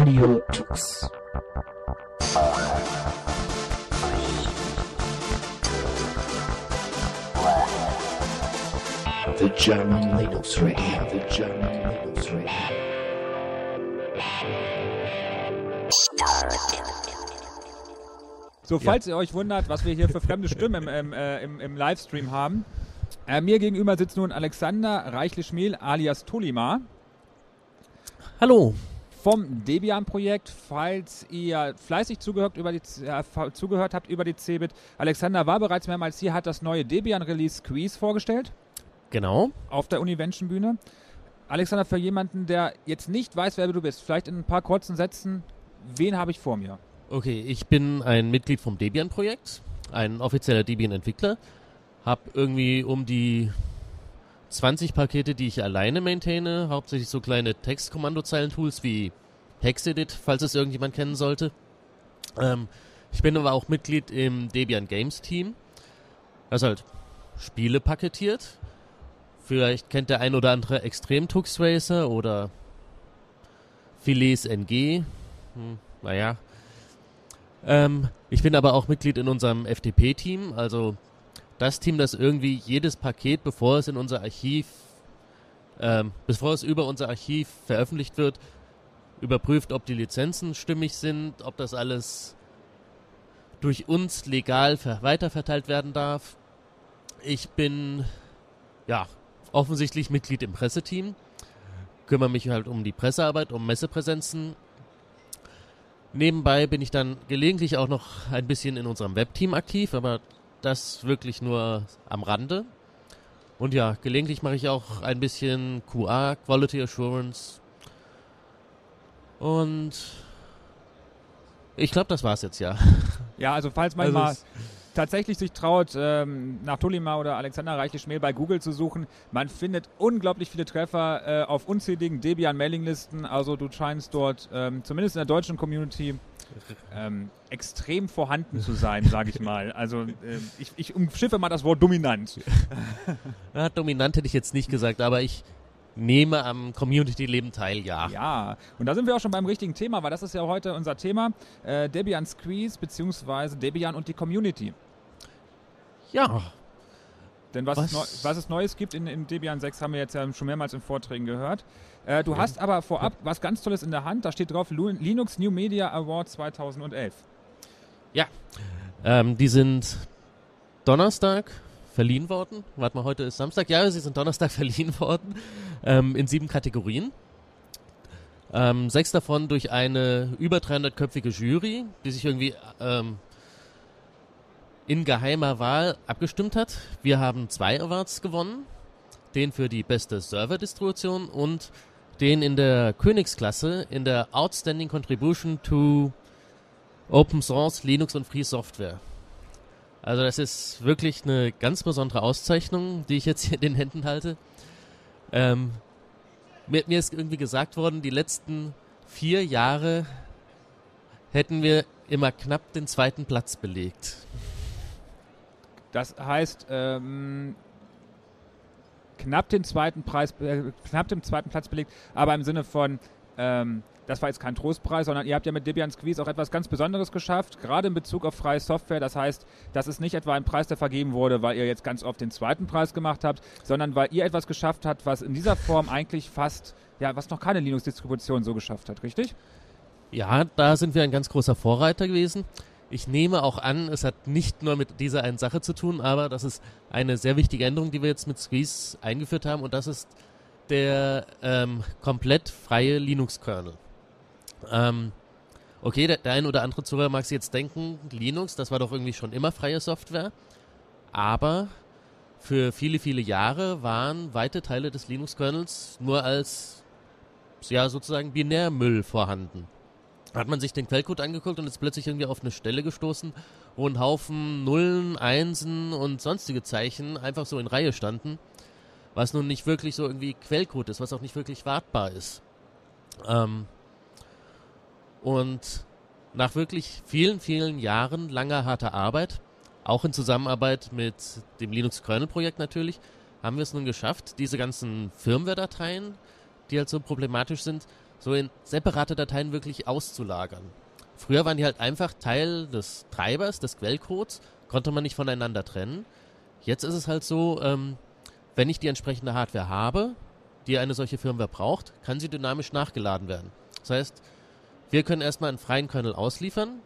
Radio Tux. The German Linux Radio, the German Linux Radio. So, falls ihr euch wundert, was wir hier für fremde Stimmen im, im, äh, im, im Livestream haben. Äh, mir gegenüber sitzt nun Alexander Reichle-Schmiel alias Tolima Hallo. Vom Debian-Projekt. Falls ihr fleißig zugehört, über die, äh, zugehört habt über die Cebit, Alexander war bereits mehrmals hier, hat das neue Debian-Release Squeeze vorgestellt Genau. auf der Univention-Bühne. Alexander, für jemanden, der jetzt nicht weiß, wer du bist, vielleicht in ein paar kurzen Sätzen, wen habe ich vor mir? Okay, ich bin ein Mitglied vom Debian-Projekt, ein offizieller Debian-Entwickler. Hab irgendwie um die 20 Pakete, die ich alleine maintaine, hauptsächlich so kleine Textkommandozeilen-Tools wie Hexedit, falls es irgendjemand kennen sollte. Ähm, ich bin aber auch Mitglied im Debian Games Team, das halt Spiele paketiert. Vielleicht kennt der ein oder andere Extrem Tux Racer oder Filets NG. Hm, naja. Ähm, ich bin aber auch Mitglied in unserem FTP-Team, also das Team, das irgendwie jedes Paket, bevor es in unser Archiv, ähm, bevor es über unser Archiv veröffentlicht wird, überprüft, ob die Lizenzen stimmig sind, ob das alles durch uns legal ver weiterverteilt werden darf. Ich bin, ja, offensichtlich Mitglied im Presseteam, kümmere mich halt um die Pressearbeit, um Messepräsenzen. Nebenbei bin ich dann gelegentlich auch noch ein bisschen in unserem Webteam aktiv, aber das wirklich nur am Rande. Und ja, gelegentlich mache ich auch ein bisschen QA, Quality Assurance. Und ich glaube, das war's jetzt ja. Ja, also falls man Also mal tatsächlich sich traut, ähm, nach Tolima oder Alexander Reichel-Schmähl bei Google zu suchen, man findet unglaublich viele Treffer äh, auf unzähligen Debian-Mailinglisten. Also du scheinst dort, ähm, zumindest in der deutschen Community, ähm, extrem vorhanden zu sein, sage ich mal. Also äh, ich, ich umschiffe mal das Wort dominant. Ja, dominant hätte ich jetzt nicht gesagt, aber ich nehme am Community-Leben teil, ja. Ja, und da sind wir auch schon beim richtigen Thema, weil das ist ja heute unser Thema, äh, Debian Squeeze beziehungsweise Debian und die Community. Ja, Denn was, Was- Es, neu, was es Neues gibt in, in Debian 6, haben wir jetzt ja schon mehrmals in Vorträgen gehört. Äh, du hast aber vorab was ganz Tolles in der Hand. Da steht drauf Linux New Media Award 2011. ähm, die sind Donnerstag verliehen worden. Warte mal, heute ist Samstag. Ja, sie sind Donnerstag verliehen worden. Ähm, in sieben Kategorien. Ähm, sechs davon durch eine über 300-köpfige Jury, die sich irgendwie ähm, in geheimer Wahl abgestimmt hat. Wir haben zwei Awards gewonnen. Den für die beste Server-Distribution und den in der Königsklasse in der Outstanding Contribution to Open Source, Linux und Free Software. Also das ist wirklich eine ganz besondere Auszeichnung, die ich jetzt hier in den Händen halte. Ähm, mir, mir ist irgendwie gesagt worden, die letzten vier Jahre hätten wir immer knapp den zweiten Platz belegt. Das heißt, ähm, knapp den zweiten Preis, äh, knapp den zweiten Platz belegt, aber im Sinne von, ähm, das war jetzt kein Trostpreis, sondern ihr habt ja mit Debian Squeeze auch etwas ganz Besonderes geschafft, gerade in Bezug auf freie Software. Das heißt, das ist nicht etwa ein Preis, der vergeben wurde, weil ihr jetzt ganz oft den zweiten Preis gemacht habt, sondern weil ihr etwas geschafft habt, was in dieser Form eigentlich fast, ja, was noch keine Linux-Distribution so geschafft hat, richtig? Ja, da sind wir ein ganz großer Vorreiter gewesen. Ich nehme auch an, es hat nicht nur mit dieser einen Sache zu tun, aber das ist eine sehr wichtige Änderung, die wir jetzt mit Squeeze eingeführt haben und das ist der ähm, komplett freie Linux-Kernel. Ähm, okay, der, der ein oder andere Zuhörer mag sich jetzt denken, Linux, das war doch irgendwie schon immer freie Software, aber für viele, viele Jahre waren weite Teile des Linux-Kernels nur als ja sozusagen Binärmüll vorhanden hat man sich den Quellcode angeguckt und ist plötzlich irgendwie auf eine Stelle gestoßen, wo ein Haufen Nullen, Einsen und sonstige Zeichen einfach so in Reihe standen, was nun nicht wirklich so irgendwie Quellcode ist, was auch nicht wirklich wartbar ist. Ähm, und nach wirklich vielen, vielen Jahren langer harter Arbeit, auch in Zusammenarbeit mit dem Linux-Kernel-Projekt natürlich, haben wir es nun geschafft, diese ganzen Firmware-Dateien, die halt so problematisch sind, so in separate Dateien wirklich auszulagern. Früher waren die halt einfach Teil des Treibers, des Quellcodes, konnte man nicht voneinander trennen. Jetzt ist es halt so, ähm, wenn ich die entsprechende Hardware habe, die eine solche Firmware braucht, kann sie dynamisch nachgeladen werden. Das heißt, wir können erstmal einen freien Kernel ausliefern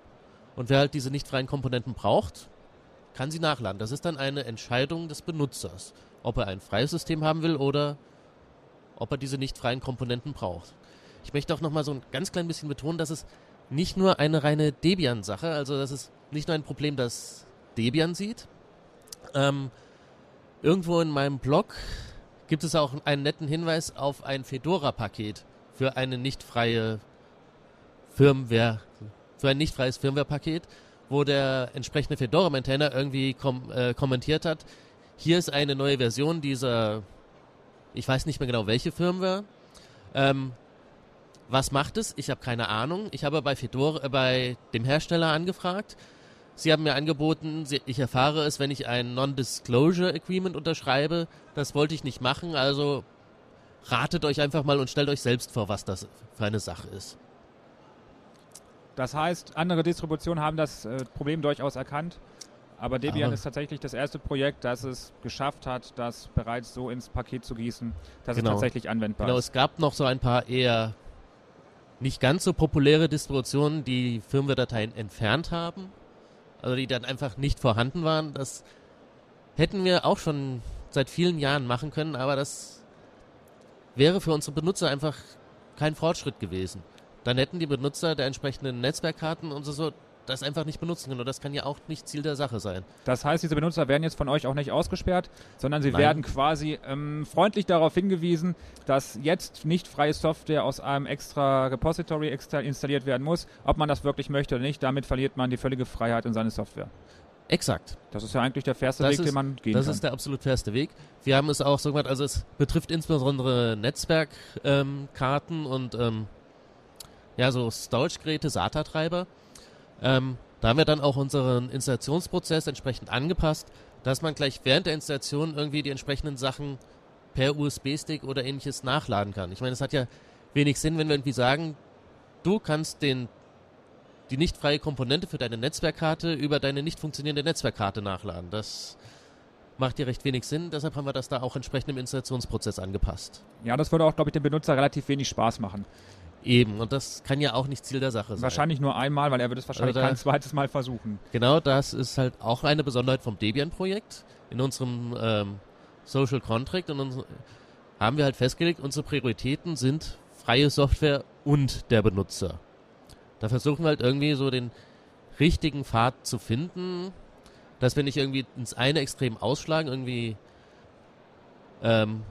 und wer halt diese nicht freien Komponenten braucht, kann sie nachladen. Das ist dann eine Entscheidung des Benutzers, ob er ein freies System haben will oder ob er diese nicht freien Komponenten braucht. Ich möchte auch nochmal so ein ganz klein bisschen betonen, dass es nicht nur eine reine Debian-Sache, also das ist nicht nur ein Problem, das Debian sieht. Ähm, irgendwo in meinem Blog gibt es auch einen netten Hinweis auf ein Fedora-Paket für eine nicht freie Firmware, für ein nicht freies Firmware-Paket, wo der entsprechende Fedora-Maintainer irgendwie kom äh, kommentiert hat, hier ist eine neue Version dieser, ich weiß nicht mehr genau welche Firmware. Ähm, was macht es? Ich habe keine Ahnung. Ich habe bei Fedora, äh, bei dem Hersteller angefragt. Sie haben mir angeboten, ich erfahre es, wenn ich ein Non-Disclosure Agreement unterschreibe. Das wollte ich nicht machen, also ratet euch einfach mal und stellt euch selbst vor, was das für eine Sache ist. Das heißt, andere Distributionen haben das äh, Problem durchaus erkannt. Aber Debian Aber ist tatsächlich das erste Projekt, das es geschafft hat, das bereits so ins Paket zu gießen, dass Genau. es tatsächlich anwendbar Genau, ist. es gab noch so ein paar eher nicht ganz so populäre Distributionen, die Firmware-Dateien entfernt haben. Also die dann einfach nicht vorhanden waren. Das hätten wir auch schon seit vielen Jahren machen können, aber das wäre für unsere Benutzer einfach kein Fortschritt gewesen. Dann hätten die Benutzer der entsprechenden Netzwerkkarten und so, das einfach nicht benutzen können. Und das kann ja auch nicht Ziel der Sache sein. Das heißt, diese Benutzer werden jetzt von euch auch nicht ausgesperrt, sondern sie Nein. werden quasi ähm, freundlich darauf hingewiesen, dass jetzt nicht freie Software aus einem extra Repository extra installiert werden muss, ob man das wirklich möchte oder nicht. Damit verliert man die völlige Freiheit in seine Software. Exakt. Das ist ja eigentlich der fairste Das Weg, ist- den man gehen Das kann. ist der absolut fairste Weg. Wir haben es auch so gemacht, also es betrifft insbesondere Netzwerkkarten ähm, und ähm, ja, so Storage-Geräte, SATA-Treiber. Ähm, da haben wir dann auch unseren Installationsprozess entsprechend angepasst, dass man gleich während der Installation irgendwie die entsprechenden Sachen per USB-Stick oder ähnliches nachladen kann. Ich meine, es hat ja wenig Sinn, wenn wir irgendwie sagen, du kannst den die nicht freie Komponente für deine Netzwerkkarte über deine nicht funktionierende Netzwerkkarte nachladen. Das macht dir recht wenig Sinn, deshalb haben wir das da auch entsprechend im Installationsprozess angepasst. ja, das würde auch, glaube ich, dem Benutzer relativ wenig Spaß machen. Eben, und das kann ja auch nicht Ziel der Sache sein. Wahrscheinlich nur einmal, weil er wird es wahrscheinlich Oder- kein zweites Mal versuchen. Genau, das ist halt auch eine Besonderheit vom Debian-Projekt. In unserem ähm, Social Contract und uns, haben wir halt festgelegt, unsere Prioritäten sind freie Software und der Benutzer. Da versuchen wir halt irgendwie so den richtigen Pfad zu finden, dass wir nicht irgendwie ins eine Extrem ausschlagen, irgendwie ähm,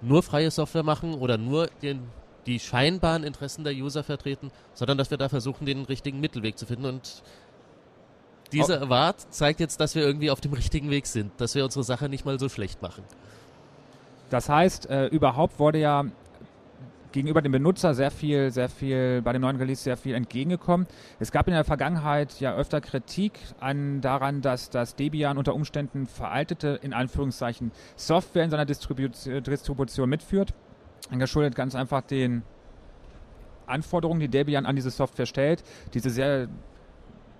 nur freie Software machen oder nur den, die scheinbaren Interessen der User vertreten, sondern dass wir da versuchen, den richtigen Mittelweg zu finden und dieser Award zeigt jetzt, dass wir irgendwie auf dem richtigen Weg sind, dass wir unsere Sache nicht mal so schlecht machen. Das heißt, äh, überhaupt wurde ja gegenüber dem Benutzer sehr viel, sehr viel, bei dem neuen Release sehr viel entgegengekommen. Es gab in der Vergangenheit ja öfter Kritik an daran, dass das Debian unter Umständen veraltete, in Anführungszeichen, Software in seiner Distribu Distribution mitführt. Geschuldet ganz einfach den Anforderungen, die Debian an diese Software stellt. Diese sehr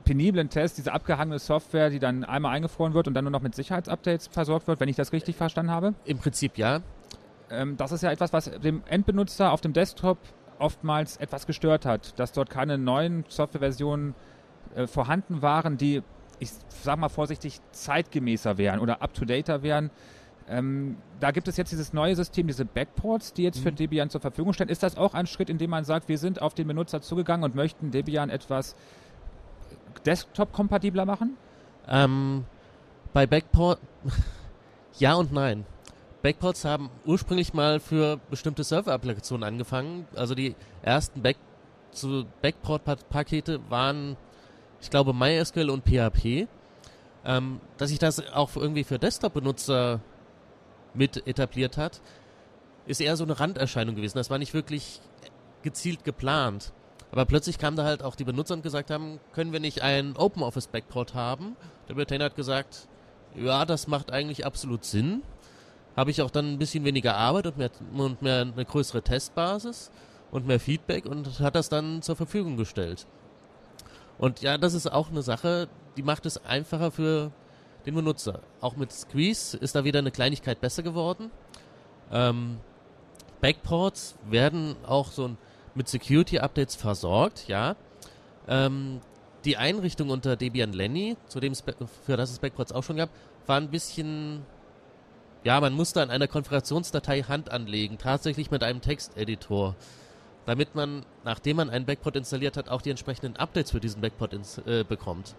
peniblen Tests, diese abgehangene Software, die dann einmal eingefroren wird und dann nur noch mit Sicherheitsupdates versorgt wird, wenn ich das richtig verstanden habe. Im Prinzip ja. Ähm, das ist ja etwas, was dem Endbenutzer auf dem Desktop oftmals etwas gestört hat, dass dort keine neuen Softwareversionen äh, vorhanden waren, die, ich sag mal vorsichtig, zeitgemäßer wären oder up-to-dater wären. Ähm, da gibt es jetzt dieses neue System, diese Backports, die jetzt für Mhm. Debian zur Verfügung stehen. Ist das auch ein Schritt, in dem man sagt, wir sind auf den Benutzer zugegangen und möchten Debian etwas Desktop-kompatibler machen? Ähm, bei Backport ja und nein. Backports haben ursprünglich mal für bestimmte Server-Applikationen angefangen. Also die ersten Back Backport-Pakete waren, ich glaube, MySQL und PHP. Ähm, dass sich das auch irgendwie für Desktop-Benutzer mit etabliert hat, ist eher so eine Randerscheinung gewesen. Das war nicht wirklich gezielt geplant. Aber plötzlich kamen da halt auch die Benutzer und gesagt haben, können wir nicht einen Open Office Backport haben? Der Maintainer hat gesagt, ja, das macht eigentlich absolut Sinn. Habe ich auch dann ein bisschen weniger Arbeit und mehr, und mehr eine größere Testbasis. und mehr Feedback und hat das dann zur Verfügung gestellt. Und ja, das ist auch eine Sache, die macht es einfacher für den Benutzer. Auch mit Squeeze ist da wieder eine Kleinigkeit besser geworden. Ähm, Backports werden auch so mit Security-Updates versorgt, ja. Ähm, die Einrichtung unter Debian Lenny, zu dem für das es Backports auch schon gab, war ein bisschen, ja, man musste an einer Konfigurationsdatei Hand anlegen, tatsächlich mit einem Texteditor, damit man, nachdem man einen Backport installiert hat, auch die entsprechenden Updates für diesen Backport äh, bekommt.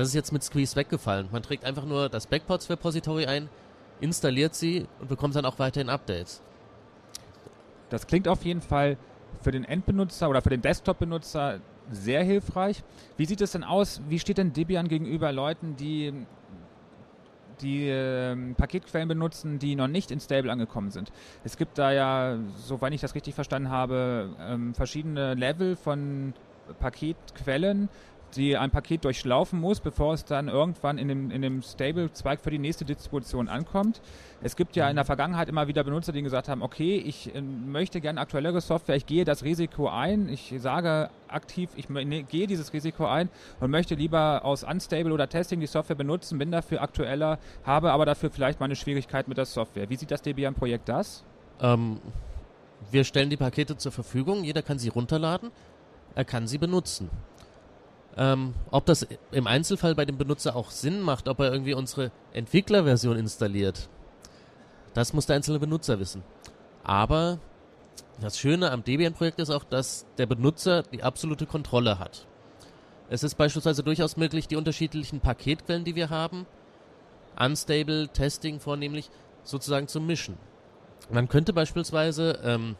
Das ist jetzt mit Squeeze weggefallen. Man trägt einfach nur das Backports Repository ein, installiert sie und bekommt dann auch weiterhin Updates. Das klingt auf jeden Fall für den Endbenutzer oder für den Desktop-Benutzer sehr hilfreich. Wie sieht es denn aus? Wie steht denn Debian gegenüber Leuten, die die äh, Paketquellen benutzen, die noch nicht in Stable angekommen sind. Es gibt da ja, soweit ich das richtig verstanden habe, ähm, verschiedene Level von Paketquellen, die ein Paket durchlaufen muss, bevor es dann irgendwann in dem, in dem Stable-Zweig für die nächste Distribution ankommt. Es gibt ja in der Vergangenheit immer wieder Benutzer, die gesagt haben, okay, ich äh, möchte gerne aktuellere Software, ich gehe das Risiko ein, ich sage aktiv, ich ne, gehe dieses Risiko ein und möchte lieber aus Unstable oder Testing die Software benutzen, bin dafür aktueller, habe aber dafür vielleicht meine Schwierigkeit mit der Software. Wie sieht das Debian-Projekt das? Ähm, wir stellen die Pakete zur Verfügung, jeder kann sie runterladen, er kann sie benutzen. Ähm, ob das im Einzelfall bei dem Benutzer auch Sinn macht, ob er irgendwie unsere Entwicklerversion installiert, das muss der einzelne Benutzer wissen. Aber das Schöne am Debian-Projekt ist auch, dass der Benutzer die absolute Kontrolle hat. Es ist beispielsweise durchaus möglich, die unterschiedlichen Paketquellen, die wir haben, Unstable, Testing vornehmlich, sozusagen zu mischen. Man könnte beispielsweise, ähm,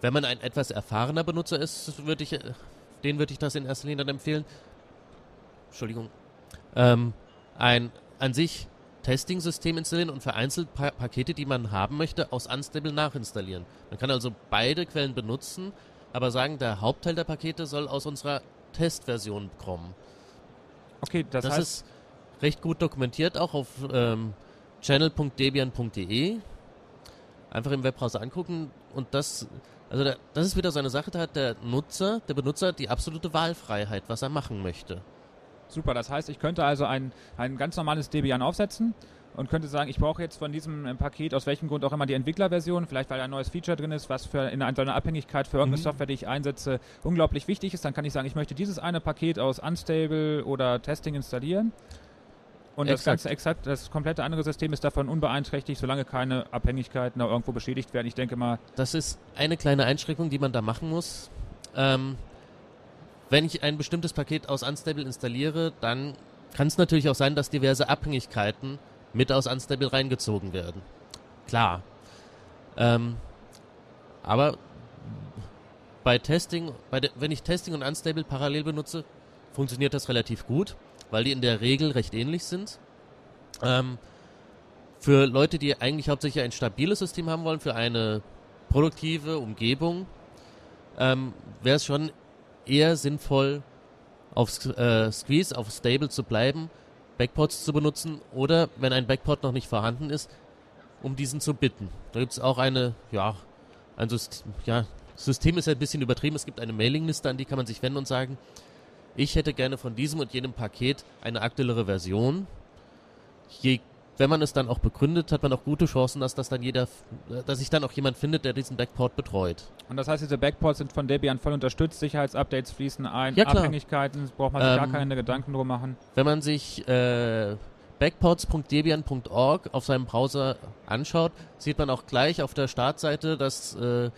wenn man ein etwas erfahrener Benutzer ist, würde ich äh, den würde ich das in erster Linie dann empfehlen. Entschuldigung. Ähm, ein an sich Testing-System installieren und vereinzelt pa Pakete, die man haben möchte, aus Unstable nachinstallieren. Man kann also beide Quellen benutzen, aber sagen, der Hauptteil der Pakete soll aus unserer Testversion kommen. Okay, das, das heißt, ist recht gut dokumentiert, auch auf ähm, channel.debian.de. Einfach im Webbrowser angucken und das also da, das ist wieder so eine Sache, da hat der Nutzer, der Benutzer die absolute Wahlfreiheit, was er machen möchte. Super, das heißt, ich könnte also ein, ein ganz normales Debian aufsetzen und könnte sagen, ich brauche jetzt von diesem äh, Paket aus welchem Grund auch immer die Entwicklerversion, vielleicht weil ein neues Feature drin ist, was für in einer Abhängigkeit für irgendeine mhm. Software, die ich einsetze, unglaublich wichtig ist. Dann kann ich sagen, ich möchte dieses eine Paket aus Unstable oder Testing installieren. Und exakt. das ganze exakt, das komplette andere System ist davon unbeeinträchtigt, solange keine Abhängigkeiten da irgendwo beschädigt werden. Ich denke mal. Das ist eine kleine Einschränkung, die man da machen muss. Ähm, wenn ich ein bestimmtes Paket aus Unstable installiere, dann kann es natürlich auch sein, dass diverse Abhängigkeiten mit aus Unstable reingezogen werden. Klar. Ähm, aber bei Testing, bei wenn ich Testing und Unstable parallel benutze, funktioniert das relativ gut weil die in der Regel recht ähnlich sind. Ähm, für Leute, die eigentlich hauptsächlich ein stabiles System haben wollen, für eine produktive Umgebung, ähm, wäre es schon eher sinnvoll, auf äh, Squeeze, auf Stable zu bleiben, Backports zu benutzen oder, wenn ein Backport noch nicht vorhanden ist, um diesen zu bitten. Da gibt es auch eine, ja, ein System, ja, System ist ein bisschen übertrieben. Es gibt eine Mailingliste, an die kann man sich wenden und sagen, ich hätte gerne von diesem und jenem Paket eine aktuellere Version. Je, wenn man es dann auch begründet, hat man auch gute Chancen, dass das dann jeder, dass sich dann auch jemand findet, der diesen Backport betreut. Und das heißt, diese Backports sind von Debian voll unterstützt, Sicherheitsupdates fließen ein, ja, Abhängigkeiten, braucht man sich ähm, gar keine Gedanken drum machen. Wenn man sich äh, backports.debian.org auf seinem Browser anschaut, sieht man auch gleich auf der Startseite, dass äh,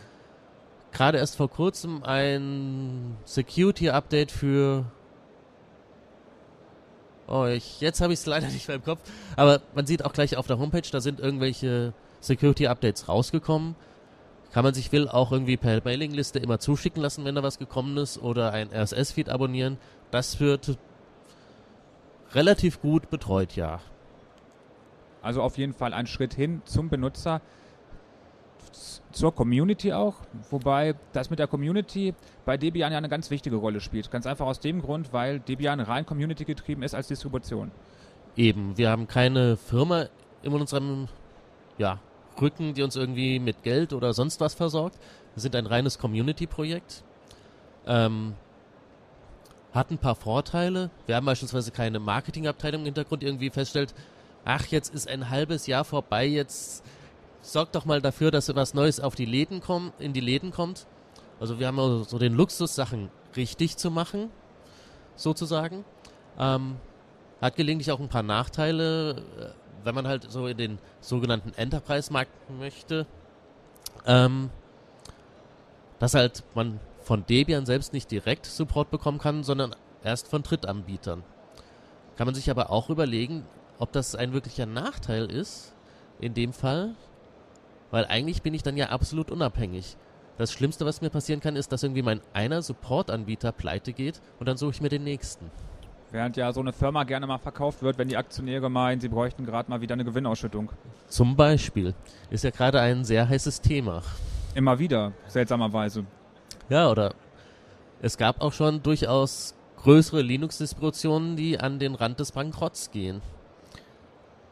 gerade erst vor kurzem ein Security-Update für Oh, ich, jetzt habe ich es leider nicht mehr im Kopf. Aber man sieht auch gleich auf der Homepage, da sind irgendwelche Security-Updates rausgekommen. Kann man sich will auch irgendwie per Mailingliste immer zuschicken lassen, wenn da was gekommen ist, oder ein RSS-Feed abonnieren. Das wird relativ gut betreut, ja. Also auf jeden Fall ein Schritt hin zum Benutzer zur Community auch, wobei das mit der Community bei Debian ja eine ganz wichtige Rolle spielt. Ganz einfach aus dem Grund, weil Debian rein Community getrieben ist als Distribution. Eben, wir haben keine Firma in unserem ja, drücken, die uns irgendwie mit Geld oder sonst was versorgt. Wir sind ein reines Community-Projekt. Ähm, hat ein paar Vorteile. Wir haben beispielsweise keine Marketingabteilung im Hintergrund, die irgendwie feststellt, ach, jetzt ist ein halbes Jahr vorbei, jetzt sorgt doch mal dafür, dass was Neues auf die Läden kommt, in die Läden kommt. Also wir haben so den Luxus, Sachen richtig zu machen, sozusagen. Ähm, hat gelegentlich auch ein paar Nachteile, äh, wenn man halt so in den sogenannten Enterprise-Markt möchte. Ähm, dass halt man von Debian selbst nicht direkt Support bekommen kann, sondern erst von Drittanbietern. Kann man sich aber auch überlegen, ob das ein wirklicher Nachteil ist, in dem Fall, weil eigentlich bin ich dann ja absolut unabhängig. Das Schlimmste, was mir passieren kann, ist, dass irgendwie mein einer Supportanbieter pleite geht und dann suche ich mir den nächsten. Während ja so eine Firma gerne mal verkauft wird, wenn die Aktionäre meinen, sie bräuchten gerade mal wieder eine Gewinnausschüttung. Zum Beispiel. Ist ja gerade ein sehr heißes Thema. Immer wieder, seltsamerweise. Ja, oder es gab auch schon durchaus größere Linux-Distributionen, die an den Rand des Bankrotts gehen.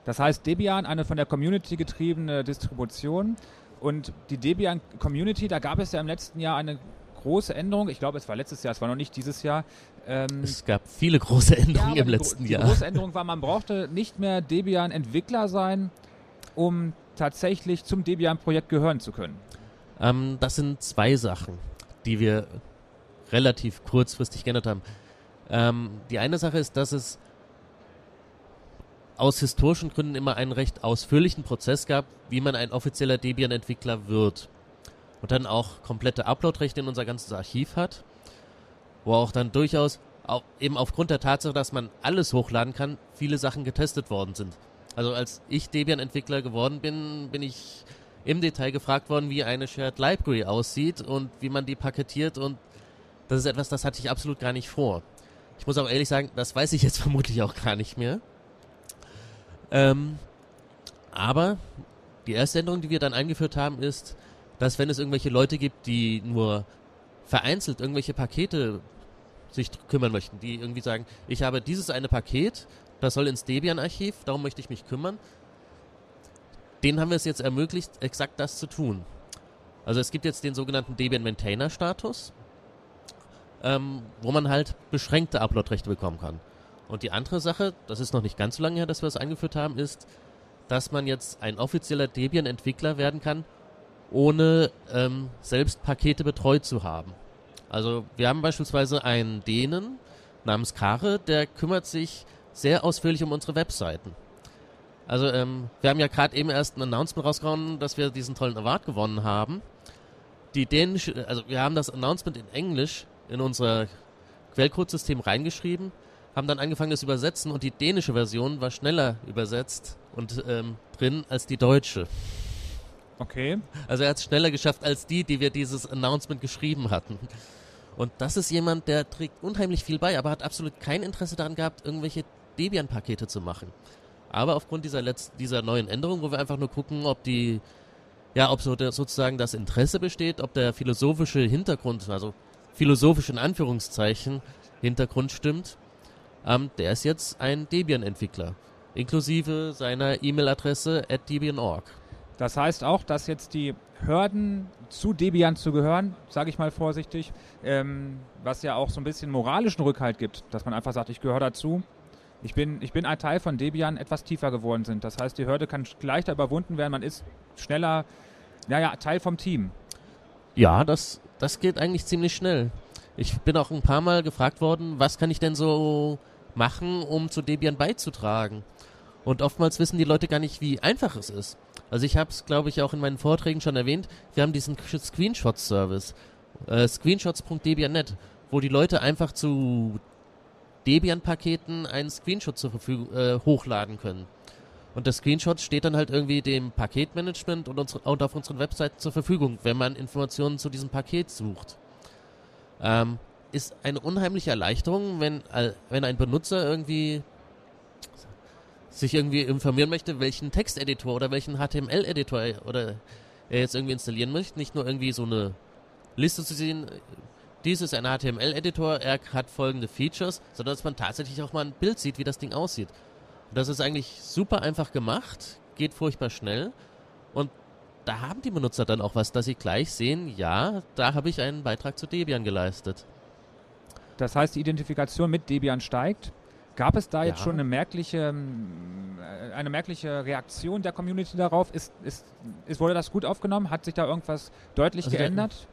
Das heißt, Debian, eine von der Community getriebene Distribution. Und die Debian Community, da gab es ja im letzten Jahr eine große Änderung. Ich glaube, es war letztes Jahr, es war noch nicht dieses Jahr. Ähm, es gab viele große Änderungen ja, im letzten die Jahr. Die große Änderung war, man brauchte nicht mehr Debian-Entwickler sein, um tatsächlich zum Debian-Projekt gehören zu können. Ähm, das sind zwei Sachen, die wir relativ kurzfristig geändert haben. Ähm, die eine Sache ist, dass es aus historischen Gründen immer einen recht ausführlichen Prozess gab, wie man ein offizieller Debian-Entwickler wird. Und dann auch komplette Uploadrechte in unser ganzes Archiv hat, wo auch dann durchaus, auch eben aufgrund der Tatsache, dass man alles hochladen kann, viele Sachen getestet worden sind. Also als ich Debian-Entwickler geworden bin, bin ich im Detail gefragt worden, wie eine Shared Library aussieht und wie man die paketiert und das ist etwas, das hatte ich absolut gar nicht vor. Ich muss auch ehrlich sagen, das weiß ich jetzt vermutlich auch gar nicht mehr. Ähm, aber die erste Änderung, die wir dann eingeführt haben, ist, dass wenn es irgendwelche Leute gibt, die nur vereinzelt irgendwelche Pakete sich kümmern möchten, die irgendwie sagen, ich habe dieses eine Paket, das soll ins Debian-Archiv, darum möchte ich mich kümmern, denen haben wir es jetzt ermöglicht, exakt das zu tun. Also es gibt jetzt den sogenannten Debian Maintainer Status, ähm, wo man halt beschränkte Upload-Rechte bekommen kann. Und die andere Sache, das ist noch nicht ganz so lange her, dass wir das eingeführt haben, ist, dass man jetzt ein offizieller Debian-Entwickler werden kann, ohne ähm, selbst Pakete betreut zu haben. Also wir haben beispielsweise einen Dänen namens Kare, der kümmert sich sehr ausführlich um unsere Webseiten. Also ähm, wir haben ja gerade eben erst ein Announcement rausgehauen, dass wir diesen tollen Award gewonnen haben. Die dänische, also wir haben das Announcement in Englisch in unser Quellcode-System reingeschrieben haben dann angefangen, das zu übersetzen und die dänische Version war schneller übersetzt und ähm, drin als die deutsche. Okay. Also er hat es schneller geschafft als die, die wir dieses Announcement geschrieben hatten. Und das ist jemand, der trägt unheimlich viel bei, aber hat absolut kein Interesse daran gehabt, irgendwelche Debian-Pakete zu machen. Aber aufgrund dieser letzten, dieser neuen Änderung, wo wir einfach nur gucken, ob die, ja, ob so sozusagen das Interesse besteht, ob der philosophische Hintergrund, also philosophisch in Anführungszeichen, Hintergrund stimmt, ähm, der ist jetzt ein Debian-Entwickler, inklusive seiner E-Mail-Adresse at debian.org. Das heißt auch, dass jetzt die Hürden zu Debian zu gehören, sage ich mal vorsichtig, ähm, was ja auch so ein bisschen moralischen Rückhalt gibt, dass man einfach sagt, ich gehöre dazu. Ich bin, ich bin ein Teil von Debian, etwas tiefer geworden sind. Das heißt, die Hürde kann leichter überwunden werden, man ist schneller, naja, Teil vom Team. Ja, das, das geht eigentlich ziemlich schnell. Ich bin auch ein paar Mal gefragt worden, was kann ich denn so machen, um zu Debian beizutragen. Und oftmals wissen die Leute gar nicht, wie einfach es ist. Also ich habe es, glaube ich, auch in meinen Vorträgen schon erwähnt. Wir haben diesen Screenshot-Service, äh, screenshots.debian.net, wo die Leute einfach zu Debian-Paketen einen Screenshot zur Verfügung äh, hochladen können. Und der Screenshot steht dann halt irgendwie dem Paketmanagement und, unsere, und auf unseren Webseiten zur Verfügung, wenn man Informationen zu diesem Paket sucht. Ähm, ist eine unheimliche Erleichterung, wenn, äh, wenn ein Benutzer irgendwie sich irgendwie informieren möchte, welchen Texteditor oder welchen HTML-Editor oder er jetzt irgendwie installieren möchte. Nicht nur irgendwie so eine Liste zu sehen, dies ist ein HTML-Editor, er hat folgende Features, sondern dass man tatsächlich auch mal ein Bild sieht, wie das Ding aussieht. Und das ist eigentlich super einfach gemacht, geht furchtbar schnell und da haben die Benutzer dann auch was, dass sie gleich sehen, ja, da habe ich einen Beitrag zu Debian geleistet. Das heißt, die Identifikation mit Debian steigt. Gab es da jetzt Ja. schon eine merkliche, ähm, äh, eine merkliche Reaktion der Community darauf? Ist, ist, ist, wurde das gut aufgenommen? Hat sich da irgendwas deutlich Also der- geändert?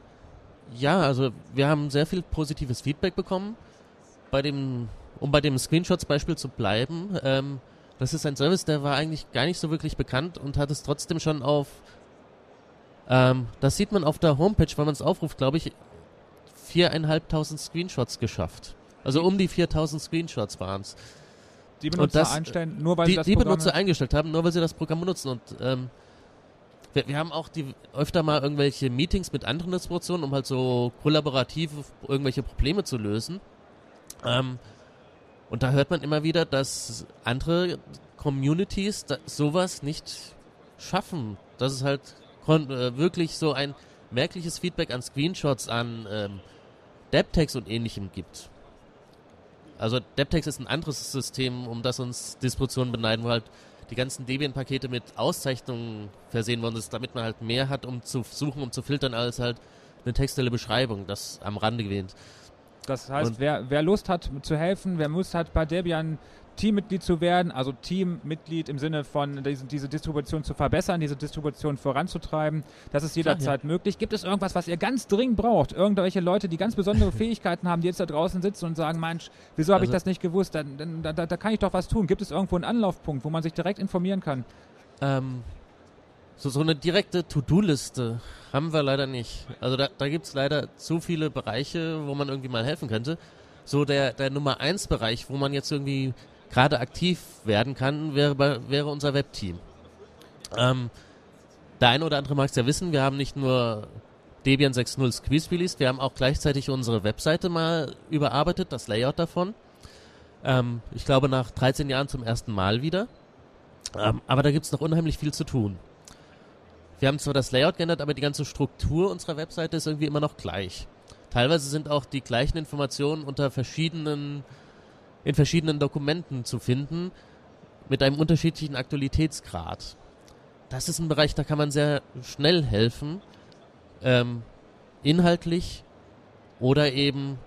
Ja, also wir haben sehr viel positives Feedback bekommen. Bei dem, um bei dem Screenshots-Beispiel zu bleiben, ähm, das ist ein Service, der war eigentlich gar nicht so wirklich bekannt und hat es trotzdem schon auf, ähm, das sieht man auf der Homepage, wenn man es aufruft, glaube ich, viereinhalbtausend Screenshots geschafft. Also um die 4000 Screenshots waren es. die Benutzer das- einstellen, nur weil sie die, das die Programm Benutzer eingestellt haben, nur weil sie das Programm benutzen. Und ähm, wir, wir haben auch die öfter mal irgendwelche Meetings mit anderen Distributionen, um halt so kollaborative irgendwelche Probleme zu lösen. Ähm, und da hört man immer wieder, dass andere Communities da, sowas nicht schaffen. Dass es halt kon äh, wirklich so ein merkliches Feedback an Screenshots, an ähm, DevText und ähnlichem gibt. Also DevText ist ein anderes System, um das uns Distributionen beneiden, wo halt die ganzen Debian-Pakete mit Auszeichnungen versehen worden ist, damit man halt mehr hat, um zu suchen, um zu filtern, als halt eine textuelle Beschreibung, das am Rande gewähnt. Das heißt, Und- wer, wer Lust hat zu helfen, wer Lust hat bei Debian Teammitglied zu werden, also Teammitglied im Sinne von diese, diese Distribution zu verbessern, diese Distribution voranzutreiben, das ist jederzeit möglich. Gibt es irgendwas, was ihr ganz dringend braucht? Irgendwelche Leute, die ganz besondere Fähigkeiten haben, die jetzt da draußen sitzen und sagen, Mensch, wieso habe ich Also- das nicht gewusst? Dann, da, da, da kann ich doch was tun. Gibt es irgendwo einen Anlaufpunkt, wo man sich direkt informieren kann? Ähm, so, so eine direkte To-Do-Liste haben wir leider nicht. Also da, da gibt's leider zu viele Bereiche, wo man irgendwie mal helfen könnte. So der, der Nummer eins Bereich, wo man jetzt irgendwie gerade aktiv werden kann, wäre, wäre unser Webteam. Ähm, der eine oder andere mag es ja wissen, wir haben nicht nur Debian 6.0 Squeeze released, wir haben auch gleichzeitig unsere Webseite mal überarbeitet, das Layout davon. Ähm, ich glaube nach 13 Jahren zum ersten Mal wieder. Ähm, aber da gibt's noch unheimlich viel zu tun. Wir haben zwar das Layout geändert, aber die ganze Struktur unserer Webseite ist irgendwie immer noch gleich. Teilweise sind auch die gleichen Informationen unter verschiedenen, in verschiedenen Dokumenten zu finden, mit einem unterschiedlichen Aktualitätsgrad. Das ist ein Bereich, da kann man sehr schnell helfen, ähm, inhaltlich oder eben,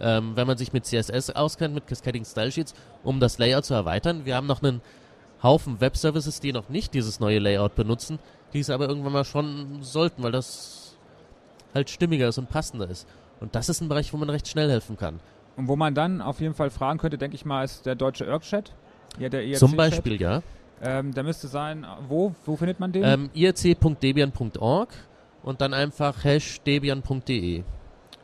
ähm, wenn man sich mit CSS auskennt, mit Cascading Style Sheets, um das Layout zu erweitern. Wir haben noch einen Haufen Web-Services, die noch nicht dieses neue Layout benutzen, die es aber irgendwann mal schon sollten, weil das halt stimmiger ist und passender ist. Und das ist ein Bereich, wo man recht schnell helfen kann. Und wo man dann auf jeden Fall fragen könnte, denke ich mal, ist der deutsche IRC-Chat. Ja, der IRC Zum Beispiel, ja. Ähm, der müsste sein, wo, wo findet man den? Ähm, irc.debian.org und dann einfach hash debian.de.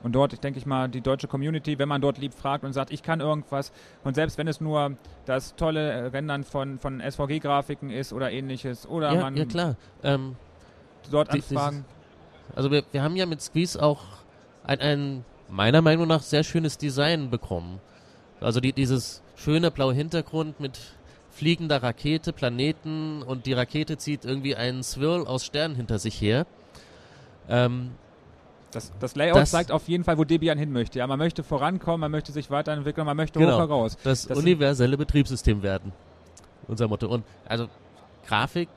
Und dort, denke ich mal, die deutsche Community, wenn man dort lieb fragt und sagt, ich kann irgendwas, und selbst wenn es nur das tolle äh, Rendern von, von SVG-Grafiken ist oder ähnliches, oder Ja, man ja, klar. Ähm, dort anfragen. Also wir, wir haben ja mit Squeeze auch ein, ein meiner Meinung nach sehr schönes Design bekommen. Also die, dieses schöne blaue Hintergrund mit fliegender Rakete, Planeten und die Rakete zieht irgendwie einen Swirl aus Sternen hinter sich her. Ähm, Das, das Layout Das- zeigt auf jeden Fall, wo Debian hin möchte. Ja, man möchte vorankommen, man möchte sich weiterentwickeln, man möchte Genau. hoch heraus. das, Das universelle Betriebssystem werden. Unser Motto. Und also Grafik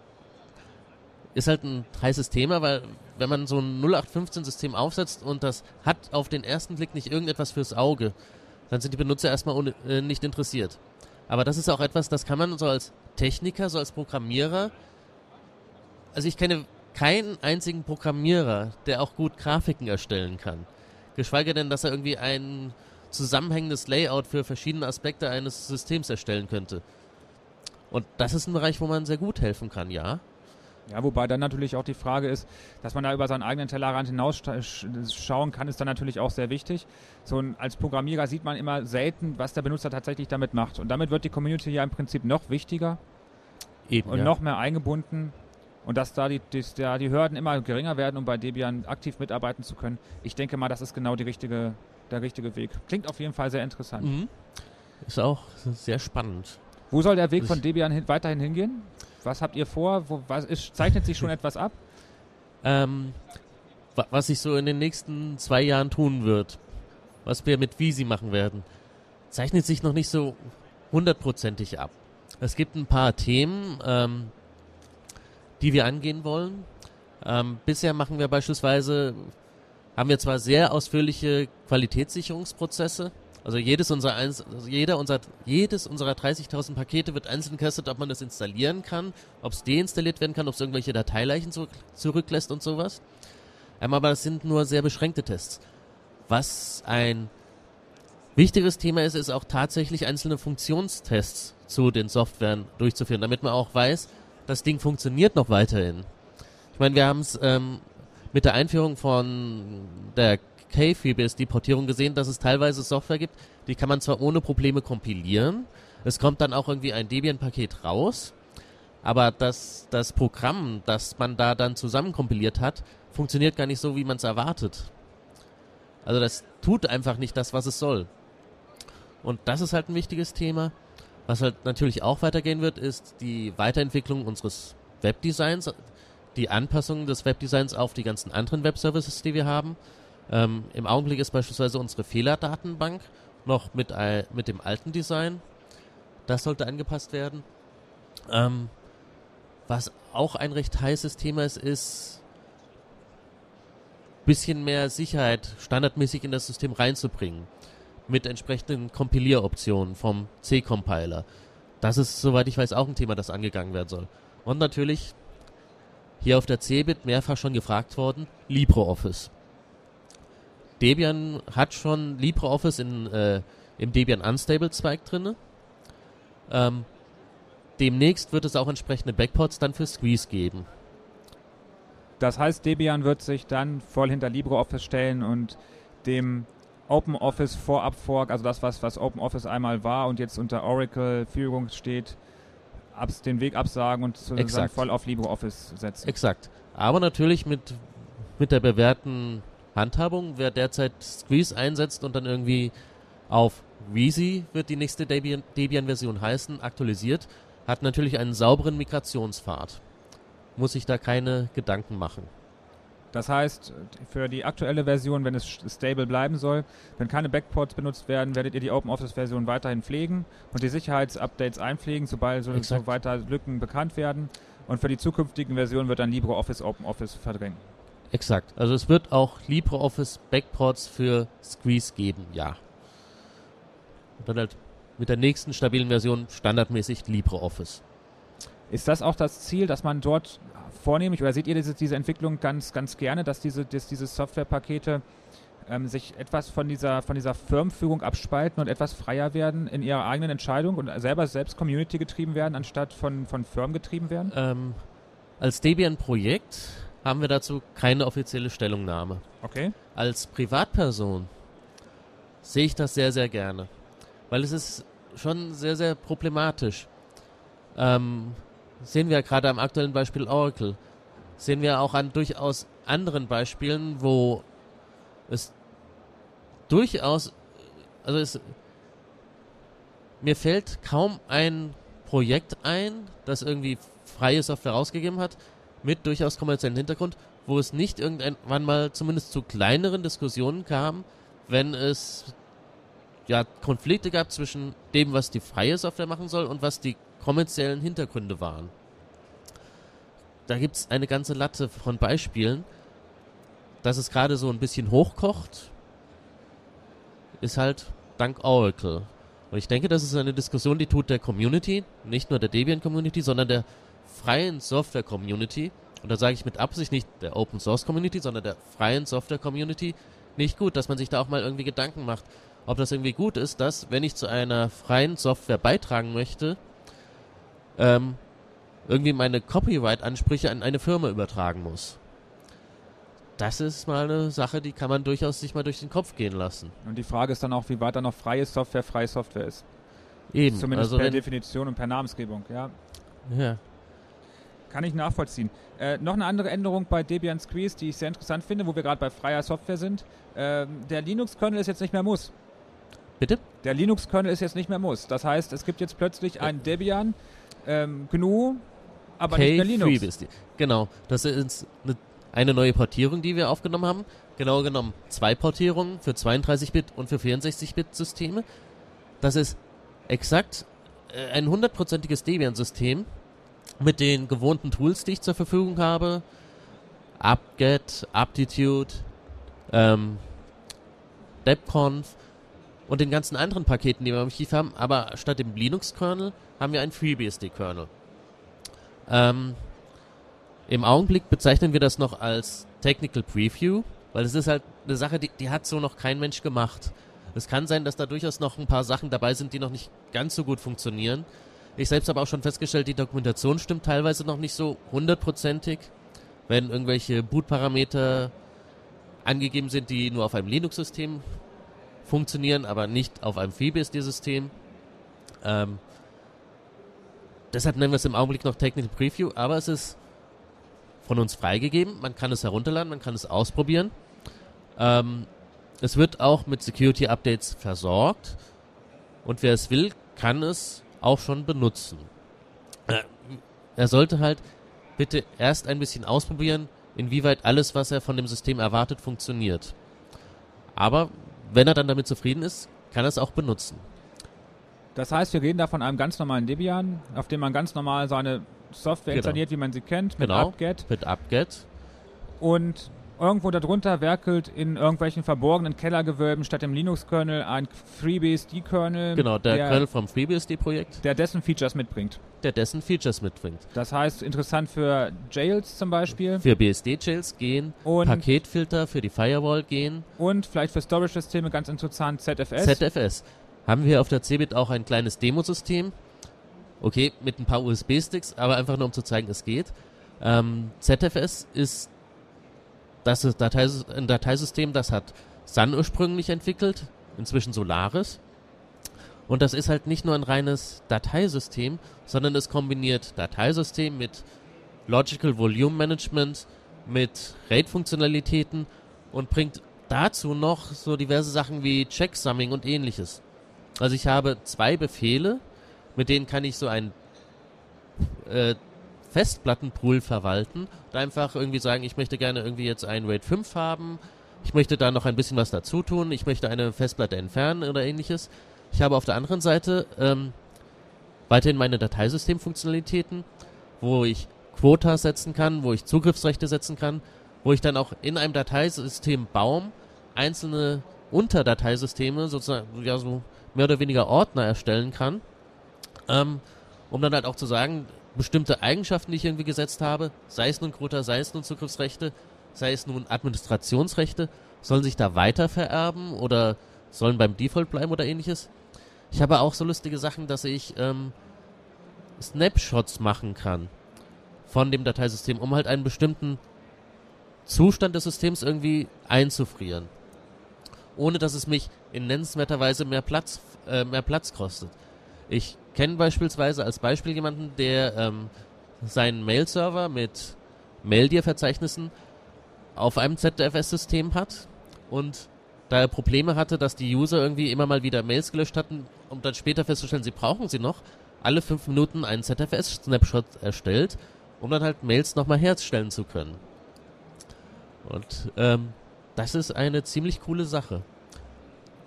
ist halt ein heißes Thema, weil wenn man so ein 0815-System aufsetzt und das hat auf den ersten Blick nicht irgendetwas fürs Auge, dann sind die Benutzer erstmal ohne, äh, nicht interessiert. Aber das ist auch etwas, das kann man so als Techniker, so als Programmierer, also ich kenne keinen einzigen Programmierer, der auch gut Grafiken erstellen kann. Geschweige denn, dass er irgendwie ein zusammenhängendes Layout für verschiedene Aspekte eines Systems erstellen könnte. Und das ist ein Bereich, wo man sehr gut helfen kann, ja. Ja, wobei dann natürlich auch die Frage ist, dass man da über seinen eigenen Tellerrand hinausschauen kann, ist dann natürlich auch sehr wichtig. So ein, als Programmierer sieht man immer selten, was der Benutzer tatsächlich damit macht. Und damit wird die Community ja im Prinzip noch wichtiger Eben. und ja. noch mehr eingebunden. Und dass da die, die, da die Hürden immer geringer werden, um bei Debian aktiv mitarbeiten zu können. Ich denke mal, das ist genau die richtige, der richtige Weg. Klingt auf jeden Fall sehr interessant. Mhm. Ist auch sehr spannend. Wo soll der Weg von Debian hin, weiterhin hingehen? Was habt ihr vor? Wo, was ist, zeichnet sich schon etwas ab? Ähm, wa- was sich so in den nächsten zwei Jahren tun wird, was wir mit Visi machen werden, zeichnet sich noch nicht so hundertprozentig ab. Es gibt ein paar Themen, ähm, die wir angehen wollen. Ähm, bisher machen wir beispielsweise, haben wir zwar sehr ausführliche Qualitätssicherungsprozesse, also jedes unserer, also jeder unser, jedes unserer 30.000 Pakete wird einzeln getestet, ob man das installieren kann, ob es deinstalliert werden kann, ob es irgendwelche Dateileichen zurück, zurücklässt und sowas. Ähm, aber das sind nur sehr beschränkte Tests. Was ein wichtiges Thema ist, ist auch tatsächlich einzelne Funktionstests zu den Softwaren durchzuführen, damit man auch weiß, das Ding funktioniert noch weiterhin. Ich meine, wir haben es ähm, mit der Einführung von der K-FreeBSD-Portierung gesehen, dass es teilweise Software gibt, die kann man zwar ohne Probleme kompilieren, es kommt dann auch irgendwie ein Debian-Paket raus, aber das, das Programm, das man da dann zusammen kompiliert hat, funktioniert gar nicht so, wie man es erwartet. Also das tut einfach nicht das, was es soll. Und das ist halt ein wichtiges Thema. Was halt natürlich auch weitergehen wird, ist die Weiterentwicklung unseres Webdesigns, die Anpassung des Webdesigns auf die ganzen anderen Webservices, die wir haben. Ähm, Im Augenblick ist beispielsweise unsere Fehlerdatenbank noch mit, mit dem alten Design. Das sollte angepasst werden. Ähm, was auch ein recht heißes Thema ist, ist bisschen mehr Sicherheit standardmäßig in das System reinzubringen. Mit entsprechenden Kompilieroptionen vom C-Compiler. Das ist, soweit ich weiß, auch ein Thema, das angegangen werden soll. Und natürlich, hier auf der CeBIT mehrfach schon gefragt worden, LibreOffice. Debian hat schon LibreOffice in, äh, im Debian Unstable Zweig drinne. Ähm, demnächst wird es auch entsprechende Backports dann für Squeeze geben. Das heißt, Debian wird sich dann voll hinter LibreOffice stellen und dem OpenOffice Vorab Fork, also das, was, was OpenOffice einmal war und jetzt unter Oracle-Führung steht, abs, den Weg absagen und voll auf LibreOffice setzen. Exakt. Aber natürlich mit, mit der bewährten Handhabung. Wer derzeit Squeeze einsetzt und dann irgendwie auf Wheezy wird die nächste Debian-Version heißen, aktualisiert, hat natürlich einen sauberen Migrationspfad. Muss sich da keine Gedanken machen. Das heißt, für die aktuelle Version, wenn es stable bleiben soll, wenn keine Backports benutzt werden, werdet ihr die OpenOffice-Version weiterhin pflegen und die Sicherheitsupdates einpflegen, sobald so, so weiter Lücken bekannt werden. Und für die zukünftigen Versionen wird dann LibreOffice OpenOffice verdrängen. Exakt. Also es wird auch LibreOffice Backports für Squeeze geben, ja. Und dann halt mit der nächsten stabilen Version standardmäßig LibreOffice. Ist das auch das Ziel, dass man dort vornehmlich, oder seht ihr diese, diese Entwicklung ganz, ganz gerne, dass diese, dass diese Softwarepakete ähm, sich etwas von dieser, von dieser Firmenführung abspalten und etwas freier werden in ihrer eigenen Entscheidung und selber selbst Community getrieben werden, anstatt von, von Firmen getrieben werden? Ähm, als Debian-Projekt haben wir dazu keine offizielle Stellungnahme. Okay. Als Privatperson sehe ich das sehr, sehr gerne. Weil es ist schon sehr, sehr problematisch. Ähm, sehen wir gerade am aktuellen Beispiel Oracle. Sehen wir auch an durchaus anderen Beispielen, wo es durchaus, also es, mir fällt kaum ein Projekt ein, das irgendwie freie Software rausgegeben hat, mit durchaus kommerziellen Hintergrund, wo es nicht irgendwann mal zumindest zu kleineren Diskussionen kam, wenn es ja Konflikte gab zwischen dem, was die freie Software machen soll und was die kommerziellen Hintergründe waren. Da gibt es eine ganze Latte von Beispielen. Dass es gerade so ein bisschen hochkocht, ist halt dank Oracle. Und ich denke, das ist eine Diskussion, die tut der Community, nicht nur der Debian Community, sondern der freien Software Community, und da sage ich mit Absicht nicht der Open Source Community, sondern der freien Software Community, nicht gut, dass man sich da auch mal irgendwie Gedanken macht, ob das irgendwie gut ist, dass, wenn ich zu einer freien Software beitragen möchte, ähm, irgendwie meine Copyright-Ansprüche an eine Firma übertragen muss. Das ist mal eine Sache, die kann man durchaus sich mal durch den Kopf gehen lassen. Und die Frage ist dann auch, wie weit dann noch freie Software freie Software ist. Eben. Zumindest also per Definition und per Namensgebung, ja. Ja. Kann ich nachvollziehen. Äh, noch eine andere Änderung bei Debian Squeeze, die ich sehr interessant finde, wo wir gerade bei freier Software sind. Ähm, der Linux-Kernel ist jetzt nicht mehr muss. Bitte? Der Linux-Kernel ist jetzt nicht mehr muss. Das heißt, es gibt jetzt plötzlich ein Debian, ähm, GNU, aber K nicht mehr Linux. FreeBSD. Genau. Das ist eine, eine neue Portierung, die wir aufgenommen haben. Genau genommen zwei Portierungen für 32-Bit und für 64-Bit-Systeme. Das ist exakt äh, ein hundertprozentiges Debian-System mit den gewohnten Tools, die ich zur Verfügung habe. apt-get, aptitude, ähm, debconf und den ganzen anderen Paketen, die wir im Archiv haben, aber statt dem Linux-Kernel haben wir einen FreeBSD-Kernel. Ähm, Im Augenblick bezeichnen wir das noch als Technical Preview, weil es ist halt eine Sache, die, die hat so noch kein Mensch gemacht. Es kann sein, dass da durchaus noch ein paar Sachen dabei sind, die noch nicht ganz so gut funktionieren. Ich selbst habe auch schon festgestellt, die Dokumentation stimmt teilweise noch nicht so hundertprozentig, wenn irgendwelche Bootparameter angegeben sind, die nur auf einem Linux-System funktionieren, aber nicht auf einem FreeBSD-System. Ähm, deshalb nennen wir es im Augenblick noch Technical Preview, aber es ist von uns freigegeben. Man kann es herunterladen, man kann es ausprobieren. Ähm, es wird auch mit Security Updates versorgt und wer es will, kann es auch schon benutzen. Äh, er sollte halt bitte erst ein bisschen ausprobieren, inwieweit alles, was er von dem System erwartet, funktioniert. Aber wenn er dann damit zufrieden ist, kann er es auch benutzen. Das heißt, wir reden da von einem ganz normalen Debian, auf dem man ganz normal seine Software Genau. installiert, wie man sie kennt, mit Genau. apt-get. Mit apt-get. Und irgendwo darunter werkelt in irgendwelchen verborgenen Kellergewölben statt dem Linux-Kernel ein FreeBSD-Kernel, Genau, der, der, Kernel vom FreeBSD-Projekt, der dessen Features mitbringt. der dessen Features mitbringt. Das heißt, interessant für Jails zum Beispiel Für BSD-Jails gehen, und, Paketfilter für die Firewall gehen, und vielleicht für Storage-Systeme ganz interessant ZFS. ZFS. Haben wir auf der CeBIT auch ein kleines Demosystem. Okay, mit ein paar USB-Sticks, aber einfach nur um zu zeigen, es geht. Ähm, ZFS ist das ist Dateis ein Dateisystem, das hat Sun ursprünglich entwickelt, inzwischen Solaris. Und das ist halt nicht nur ein reines Dateisystem, sondern es kombiniert Dateisystem mit Logical Volume Management, mit RAID-Funktionalitäten und bringt dazu noch so diverse Sachen wie Checksumming und ähnliches. Also ich habe zwei Befehle, mit denen kann ich so ein äh, Festplattenpool verwalten und einfach irgendwie sagen, ich möchte gerne irgendwie jetzt ein RAID 5 haben, ich möchte da noch ein bisschen was dazu tun, ich möchte eine Festplatte entfernen oder ähnliches. Ich habe auf der anderen Seite ähm, weiterhin meine Dateisystemfunktionalitäten, wo ich Quota setzen kann, wo ich Zugriffsrechte setzen kann, wo ich dann auch in einem Dateisystembaum einzelne Unterdateisysteme, sozusagen, ja, so mehr oder weniger Ordner erstellen kann, ähm, um dann halt auch zu sagen, bestimmte Eigenschaften, die ich irgendwie gesetzt habe, sei es nun Quota, sei es nun Zugriffsrechte, sei es nun Administrationsrechte, sollen sich da weiter vererben oder sollen beim Default bleiben oder ähnliches. Ich habe auch so lustige Sachen, dass ich ähm, Snapshots machen kann von dem Dateisystem, um halt einen bestimmten Zustand des Systems irgendwie einzufrieren. Ohne dass es mich in nennenswerter Weise mehr Platz, äh, mehr Platz kostet. Ich kenne beispielsweise als Beispiel jemanden, der ähm, seinen Mail-Server mit Maildir-Verzeichnissen auf einem ZFS-System hat und da er Probleme hatte, dass die User irgendwie immer mal wieder Mails gelöscht hatten, um dann später festzustellen, sie brauchen sie noch, alle fünf Minuten einen ZFS-Snapshot erstellt, um dann halt Mails nochmal herstellen zu können. Und ähm, das ist eine ziemlich coole Sache.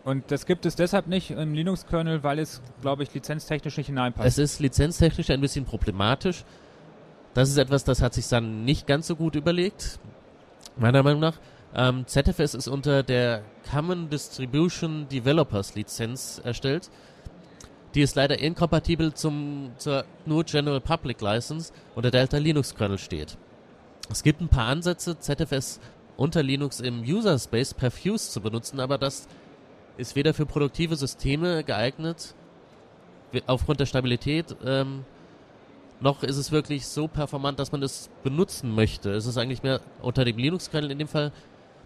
Und das gibt es deshalb nicht im Linux-Kernel, weil es, glaube ich, lizenztechnisch nicht hineinpasst. Es ist lizenztechnisch ein bisschen problematisch. Das ist etwas, das hat sich dann nicht ganz so gut überlegt, meiner Meinung nach. Ähm, ZFS ist unter der Common Distribution Developers Lizenz erstellt. Die ist leider inkompatibel zum, zur GNU General Public License unter Delta Linux Kernel steht. Es gibt ein paar Ansätze, ZFS unter Linux im User Space per Fuse zu benutzen, aber das ist weder für produktive Systeme geeignet, aufgrund der Stabilität, ähm, noch ist es wirklich so performant, dass man es benutzen möchte. Es ist eigentlich mehr unter dem Linux-Kernel in dem Fall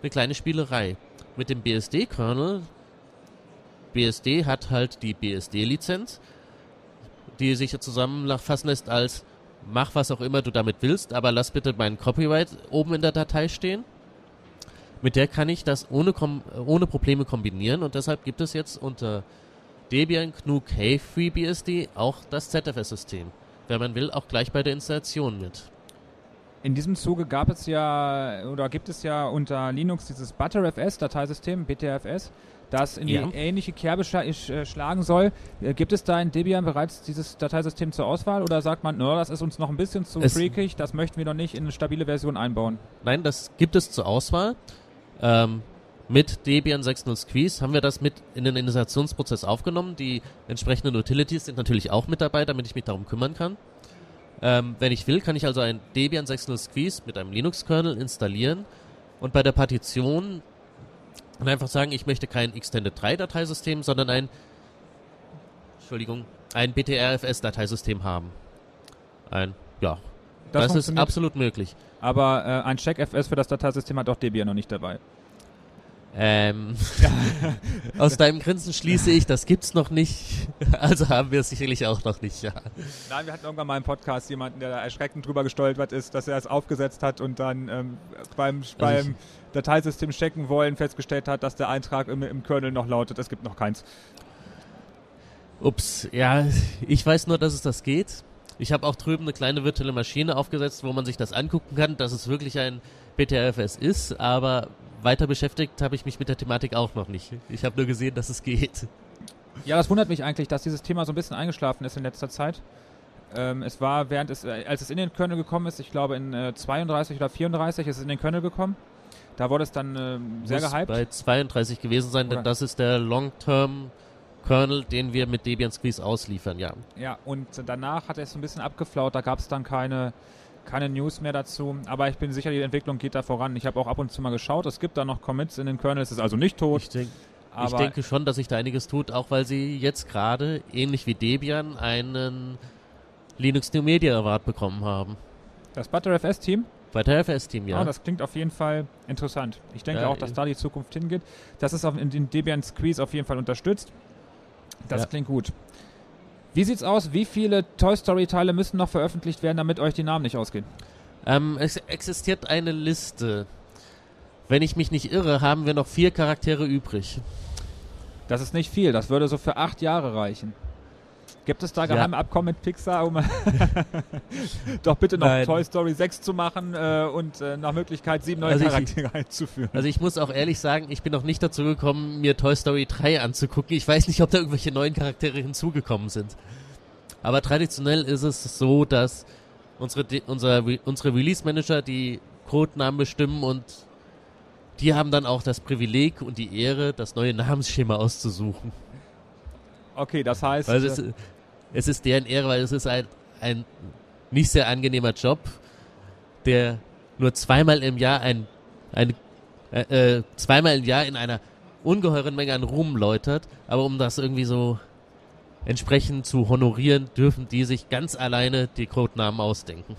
eine kleine Spielerei. Mit dem BSD-Kernel, BSD hat halt die BSD-Lizenz, die sich zusammenfassen lässt als mach was auch immer du damit willst, aber lass bitte mein Copyright oben in der Datei stehen. Mit der kann ich das ohne, ohne Probleme kombinieren und deshalb gibt es jetzt unter Debian GNU KFreeBSD auch das ZFS-System. Wenn man will, auch gleich bei der Installation mit. In diesem Zuge gab es ja oder gibt es ja unter Linux dieses ButterFS-Dateisystem, BTFS, das in Ja. die ähnliche Kerbe schla äh, schlagen soll. Äh, Gibt es da in Debian bereits dieses Dateisystem zur Auswahl oder sagt man, no, das ist uns noch ein bisschen zu Es- freakig, das möchten wir noch nicht in eine stabile Version einbauen? Nein, das gibt es zur Auswahl. Ähm, mit Debian 6.0 Squeeze haben wir das mit in den Installationsprozess aufgenommen. Die entsprechenden Utilities sind natürlich auch mit dabei, damit ich mich darum kümmern kann. Ähm, wenn ich will, kann ich also ein Debian 6.0 Squeeze mit einem Linux-Kernel installieren und bei der Partition einfach sagen, ich möchte kein Extended 3 Dateisystem, sondern ein, Entschuldigung, ein BTRFS-Dateisystem haben. Ein, ja, das, ist funktioniert. absolut möglich. Aber äh, ein CheckFS für das Dateisystem hat auch Debian noch nicht dabei. Ähm, aus deinem Grinsen schließe ich, das gibt's noch nicht. Also haben wir es sicherlich auch noch nicht, ja. Nein, wir hatten irgendwann mal im Podcast jemanden, der da erschreckend drüber gestolpert ist, dass er es aufgesetzt hat und dann ähm, beim, beim Dateisystem checken wollen festgestellt hat, dass der Eintrag im, im Kernel noch lautet, es gibt noch keins. Ups, ja, ich weiß nur, dass es das geht. Ich habe auch drüben eine kleine virtuelle Maschine aufgesetzt, wo man sich das angucken kann, dass es wirklich ein BTRFS ist, aber weiter beschäftigt habe ich mich mit der Thematik auch noch nicht. Ich habe nur gesehen, dass es geht. Ja, das wundert mich eigentlich, dass dieses Thema so ein bisschen eingeschlafen ist in letzter Zeit. Ähm, es war, während es, äh, als es in den Kernel gekommen ist, ich glaube in äh, 32 oder 34 ist es in den Kernel gekommen. Da wurde es dann ähm, sehr Muss gehypt. bei 32 gewesen sein, denn das ist der Long-Term Kernel, den wir mit Debian Squeeze ausliefern, ja. Ja, und danach hat es so ein bisschen abgeflaut, da gab es dann keine, keine News mehr dazu. Aber ich bin sicher, die Entwicklung geht da voran. Ich habe auch ab und zu mal geschaut, es gibt da noch Commits in den Kernel, es ist also nicht tot. Ich, denk, ich denke schon, dass sich da einiges tut, auch weil sie jetzt gerade, ähnlich wie Debian, einen Linux New Media Award bekommen haben. das ButterFS-Team, Bei der FS-Team, ja. ja. das klingt auf jeden Fall interessant. Ich denke Ja, auch, dass eh. da die Zukunft hingeht. Das ist auf, in den Debian Squeeze auf jeden Fall unterstützt. Das Ja. klingt gut. Wie sieht's aus? Wie viele Toy Story-Teile müssen noch veröffentlicht werden, damit euch die Namen nicht ausgehen? ähm, es existiert eine Liste. Wenn ich mich nicht irre, haben wir noch vier Charaktere übrig. Das ist nicht viel, das würde so für acht Jahre reichen. Gibt es da Ja. geheime Abkommen mit Pixar, um doch bitte noch Nein. Toy Story 6 zu machen äh, und äh, nach Möglichkeit sieben neue Also ich- Charaktere einzuführen? Also ich muss auch ehrlich sagen, ich bin noch nicht dazu gekommen, mir Toy Story 3 anzugucken. Ich weiß nicht, ob da irgendwelche neuen Charaktere hinzugekommen sind. Aber traditionell ist es so, dass unsere, unser, Re- unsere Release-Manager die Codenamen bestimmen und die haben dann auch das Privileg und die Ehre, das neue Namensschema auszusuchen. Okay, das heißt, Weil es, äh, es ist deren Ehre, weil es ist ein, ein nicht sehr angenehmer Job, der nur zweimal im Jahr ein, ein äh, äh, zweimal im Jahr in einer ungeheuren Menge an Ruhm läutert, aber um das irgendwie so entsprechend zu honorieren, dürfen die sich ganz alleine die Codenamen ausdenken.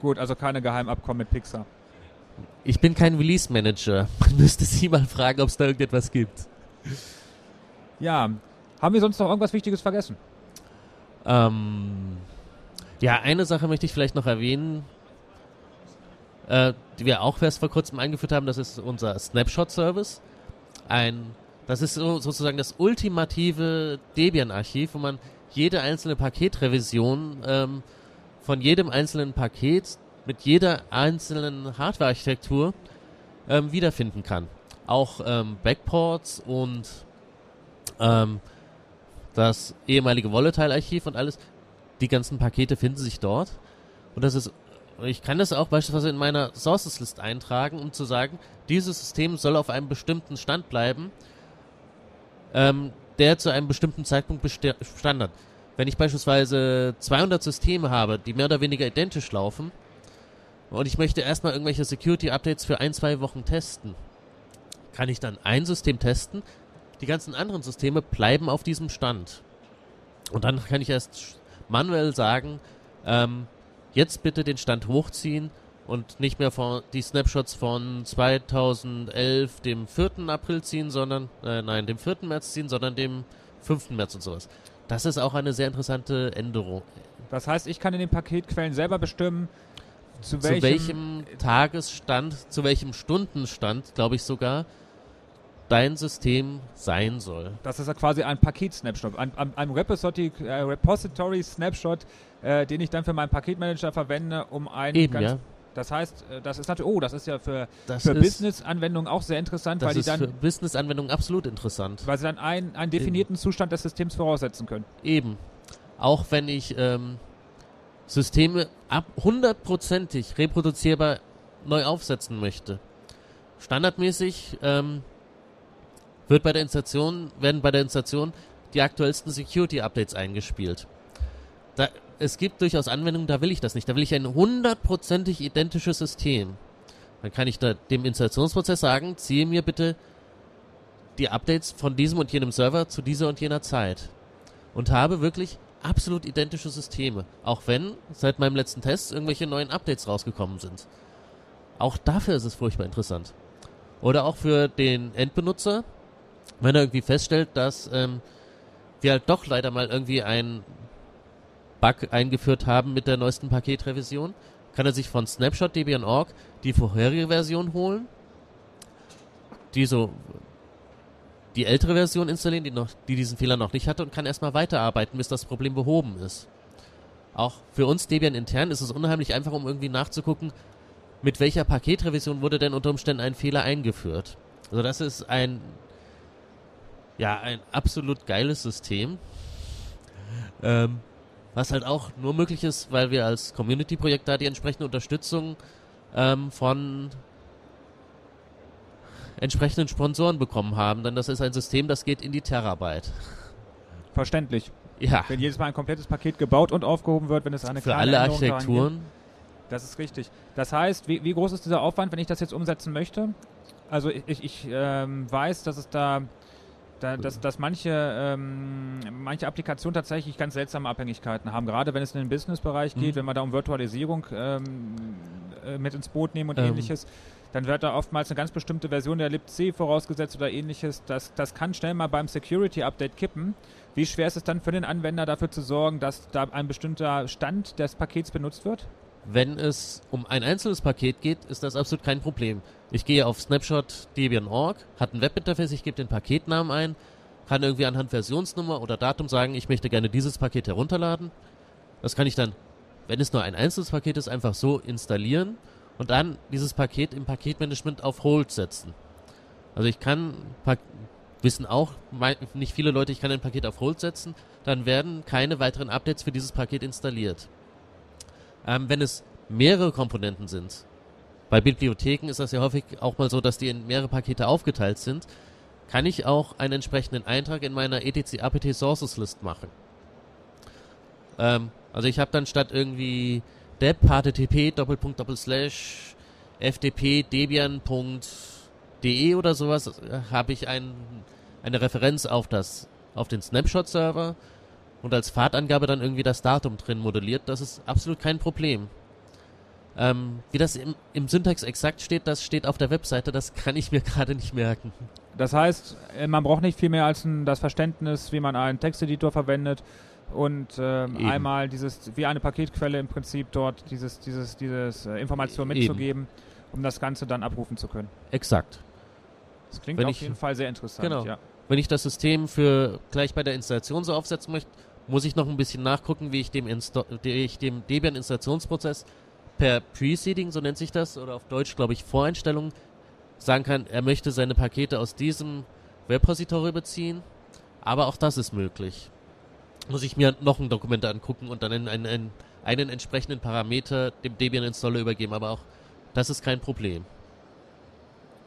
gut, also keine Geheimabkommen mit Pixar. Ich bin kein Release Manager. Man müsste sie mal fragen, ob es da irgendetwas gibt. Ja, haben wir sonst noch irgendwas Wichtiges vergessen? Ähm, ja, eine Sache möchte ich vielleicht noch erwähnen, äh, die wir auch erst vor kurzem eingeführt haben, das ist unser Snapshot-Service. Ein, das ist so, sozusagen das ultimative Debian-Archiv, wo man jede einzelne Paketrevision ähm, von jedem einzelnen Paket mit jeder einzelnen Hardware-Architektur ähm, wiederfinden kann. Auch ähm, Backports und ähm, das ehemalige Volatile-Archiv und alles, die ganzen Pakete finden sich dort. Und das ist, ich kann das auch beispielsweise in meiner Sources-List eintragen, um zu sagen, dieses System soll auf einem bestimmten Stand bleiben, ähm, der zu einem bestimmten Zeitpunkt bestand hat. Wenn ich beispielsweise 200 Systeme habe, die mehr oder weniger identisch laufen, und ich möchte erstmal irgendwelche Security-Updates für ein, zwei Wochen testen, kann ich dann ein System testen, die ganzen anderen Systeme bleiben auf diesem Stand. Und dann kann ich erst manuell sagen, ähm, jetzt bitte den Stand hochziehen und nicht mehr von, die Snapshots von 2011, dem 4. April ziehen, sondern, äh, nein, dem 4. März ziehen, sondern dem 5. März und sowas. Das ist auch eine sehr interessante Änderung. Das heißt, ich kann in den Paketquellen selber bestimmen, zu Zu welchem, welchem Tagesstand, zu welchem Stundenstand, glaube ich sogar, dein System sein soll. Das ist ja quasi ein Paket-Snapshot, ein, ein, ein Repository, äh, Repository-Snapshot, äh, den ich dann für meinen Paketmanager verwende, um einen Eben, ganz ja. Das heißt, äh, das ist natürlich, oh, das ist ja für, Das für Business-Anwendungen auch sehr interessant, das weil die ist für dann, Business-Anwendungen absolut interessant. weil sie dann einen, einen definierten Zustand des Systems voraussetzen können. Eben. Auch wenn ich ähm, Systeme ab hundertprozentig reproduzierbar neu aufsetzen möchte. Standardmäßig ähm, wird bei der Installation, werden bei der Installation die aktuellsten Security-Updates eingespielt. Da, es gibt durchaus Anwendungen, da will ich das nicht. Da will ich ein hundertprozentig identisches System. Dann kann ich da dem Installationsprozess sagen, ziehe mir bitte die Updates von diesem und jenem Server zu dieser und jener Zeit. Und habe wirklich absolut identische Systeme. Auch wenn seit meinem letzten Test irgendwelche neuen Updates rausgekommen sind. Auch dafür ist es furchtbar interessant. Oder auch für den Endbenutzer, wenn er irgendwie feststellt, dass ähm, wir halt doch leider mal irgendwie einen Bug eingeführt haben mit der neuesten Paketrevision, kann er sich von Snapshot Debian.org die vorherige Version holen, die so die ältere Version installieren, die, noch, die diesen Fehler noch nicht hatte und kann erstmal weiterarbeiten, bis das Problem behoben ist. Auch für uns Debian intern ist es unheimlich einfach, um irgendwie nachzugucken, mit welcher Paketrevision wurde denn unter Umständen ein Fehler eingeführt. Also das ist ein ja ein absolut geiles System, ähm, was halt auch nur möglich ist, weil wir als Community-Projekt da die entsprechende Unterstützung ähm, von entsprechenden Sponsoren bekommen haben, denn das ist ein System, das geht in die Terabyte. Verständlich. Ja, Wenn jedes Mal ein komplettes Paket gebaut und aufgehoben wird, wenn es eine für alle Architekturen. Das ist richtig. Das heißt, wie, wie groß ist dieser Aufwand, wenn ich das jetzt umsetzen möchte? Also ich, ich, ich ähm, weiß, dass es da, da dass, dass manche, ähm, manche Applikationen tatsächlich ganz seltsame Abhängigkeiten haben. Gerade wenn es in den Business-Bereich geht, Mhm. wenn wir da um Virtualisierung ähm, äh, mit ins Boot nehmen und Ähm. ähnliches, dann wird da oftmals eine ganz bestimmte Version der libc vorausgesetzt oder ähnliches. Das, das kann schnell mal beim Security-Update kippen. Wie schwer ist es dann für den Anwender dafür zu sorgen, dass da ein bestimmter Stand des Pakets benutzt wird? Wenn es um ein einzelnes Paket geht, ist das absolut kein Problem. Ich gehe auf Snapshot Debian.org, hat ein Webinterface, ich gebe den Paketnamen ein, kann irgendwie anhand Versionsnummer oder Datum sagen, ich möchte gerne dieses Paket herunterladen. Das kann ich dann, wenn es nur ein einzelnes Paket ist, einfach so installieren und dann dieses Paket im Paketmanagement auf Hold setzen. Also ich kann, wissen auch nicht viele Leute, ich kann ein Paket auf Hold setzen, dann werden keine weiteren Updates für dieses Paket installiert. Ähm, wenn es mehrere Komponenten sind, bei Bibliotheken ist das ja häufig auch mal so, dass die in mehrere Pakete aufgeteilt sind, kann ich auch einen entsprechenden Eintrag in meiner etc apt sources list machen. Ähm, also ich habe dann statt irgendwie deb http doppelpunkt doppelslash ftp debian.de oder sowas äh, habe ich ein, eine Referenz auf das auf den Snapshot Server und als Pfadangabe dann irgendwie das Datum drin modelliert. Das ist absolut kein Problem. Ähm, wie das im, im Syntax exakt steht, das steht auf der Webseite, das kann ich mir gerade nicht merken. Das heißt, äh, man braucht nicht viel mehr als ein, das Verständnis, wie man einen Texteditor verwendet und ähm, Eben. einmal dieses, wie eine Paketquelle im Prinzip dort dieses, dieses, dieses äh, Information Eben. mitzugeben, um das Ganze dann abrufen zu können. Exakt. Das klingt Wenn auf ich- jeden Fall sehr interessant. Genau. Ja. Wenn ich das System für gleich bei der Installation so aufsetzen möchte, muss ich noch ein bisschen nachgucken, wie ich dem, Insta wie ich dem Debian-Installationsprozess per Preceding, so nennt sich das, oder auf Deutsch glaube ich Voreinstellungen, sagen kann, er möchte seine Pakete aus diesem Webrepository beziehen. Aber auch das ist möglich. Muss ich mir noch ein Dokument angucken und dann einen, einen, einen, einen entsprechenden Parameter dem Debian-Installer übergeben. Aber auch das ist kein Problem.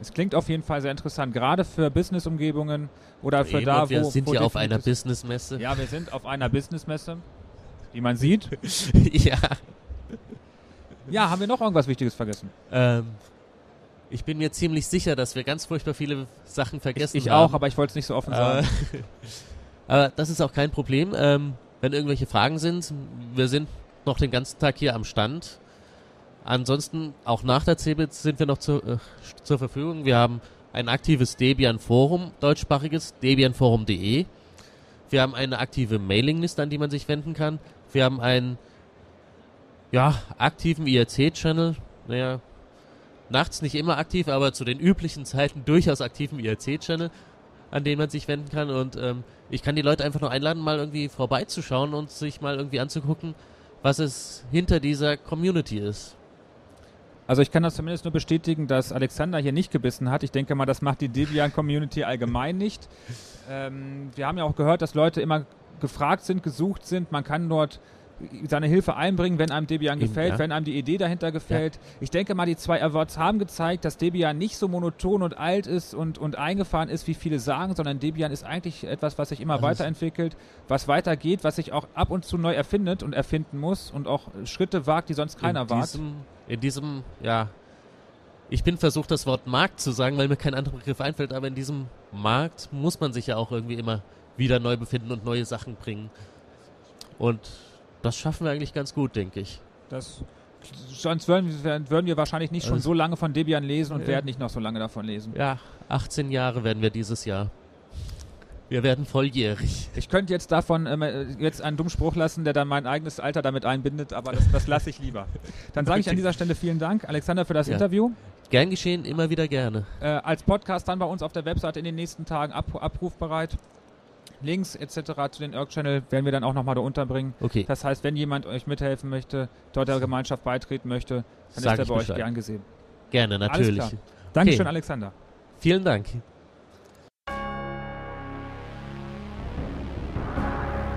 Es klingt auf jeden Fall sehr interessant, gerade für Business-Umgebungen oder für Eben, da, und wir wo sind wo ja auf einer Businessmesse. Ja, wir sind auf einer Businessmesse, die man sieht. ja. Ja, haben wir noch irgendwas Wichtiges vergessen? Ähm, ich bin mir ziemlich sicher, dass wir ganz furchtbar viele Sachen vergessen Ich haben. auch, aber ich wollte es nicht so offen Äh, sagen. aber das ist auch kein Problem. Ähm, wenn irgendwelche Fragen sind, wir sind noch den ganzen Tag hier am Stand. Ansonsten, auch nach der CeBIT sind wir noch zu, äh, zur Verfügung. Wir haben ein aktives Debian-Forum, deutschsprachiges, debianforum.de. Wir haben eine aktive Mailingliste, an die man sich wenden kann. Wir haben einen, ja, aktiven IRC-Channel. Naja, nachts nicht immer aktiv, aber zu den üblichen Zeiten durchaus aktiven IRC-Channel, an den man sich wenden kann. Und ähm, ich kann die Leute einfach nur einladen, mal irgendwie vorbeizuschauen und sich mal irgendwie anzugucken, was es hinter dieser Community ist. Also ich kann das zumindest nur bestätigen, dass Alexander hier nicht gebissen hat. Ich denke mal, das macht die Debian-Community allgemein nicht. Ähm, wir haben ja auch gehört, dass Leute immer gefragt sind, gesucht sind. Man kann dort seine Hilfe einbringen, wenn einem Debian gefällt, ja. wenn einem die Idee dahinter gefällt. Ich denke mal, die zwei Awards haben gezeigt, dass Debian nicht so monoton und alt ist und, und eingefahren ist, wie viele sagen, sondern Debian ist eigentlich etwas, was sich immer Also weiterentwickelt, was weitergeht, was sich auch ab und zu neu erfindet und erfinden muss und auch Schritte wagt, die sonst keiner in wagt. diesem, in diesem, ja, ich bin versucht, das Wort Markt zu sagen, weil mir kein anderer Begriff einfällt, aber in diesem Markt muss man sich ja auch irgendwie immer wieder neu befinden und neue Sachen bringen. Und das schaffen wir eigentlich ganz gut, denke ich. Das, sonst würden, wir- würden wir wahrscheinlich nicht schon Also- so lange von Debian lesen und Ja. werden nicht noch so lange davon lesen. Ja, 18 Jahre werden wir dieses Jahr. Wir werden volljährig. Ich könnte jetzt davon ähm, äh, jetzt einen dummen Spruch lassen, der dann mein eigenes Alter damit einbindet, aber das, das lasse ich lieber. Dann sage ich an dieser Stelle vielen Dank, Alexander, für das Ja. Interview. Gern geschehen, immer wieder gerne. Äh, als Podcast dann bei uns auf der Webseite in den nächsten Tagen ab, abrufbereit. Links etc. zu den Irk-Channel werden wir dann auch nochmal da unterbringen. Okay, Das heißt, wenn jemand euch mithelfen möchte, dort der Gemeinschaft beitreten möchte, dann Sag ist er bei euch Bescheid. gern gesehen. gerne, natürlich. klar. Dankeschön, Okay. Alexander. Vielen Dank.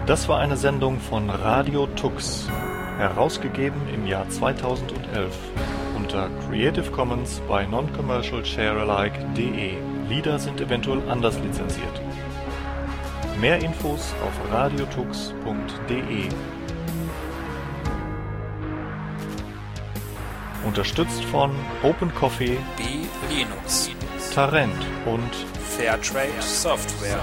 Das war eine Sendung von Radio Tux, herausgegeben im Jahr 2011 unter Creative Commons bei Non-Commercial Sharealike.de. Lieder sind eventuell anders lizenziert. Mehr Infos auf radiotux.de. Unterstützt von Open Coffee, B Linux. Tarent und Fairtrade Software.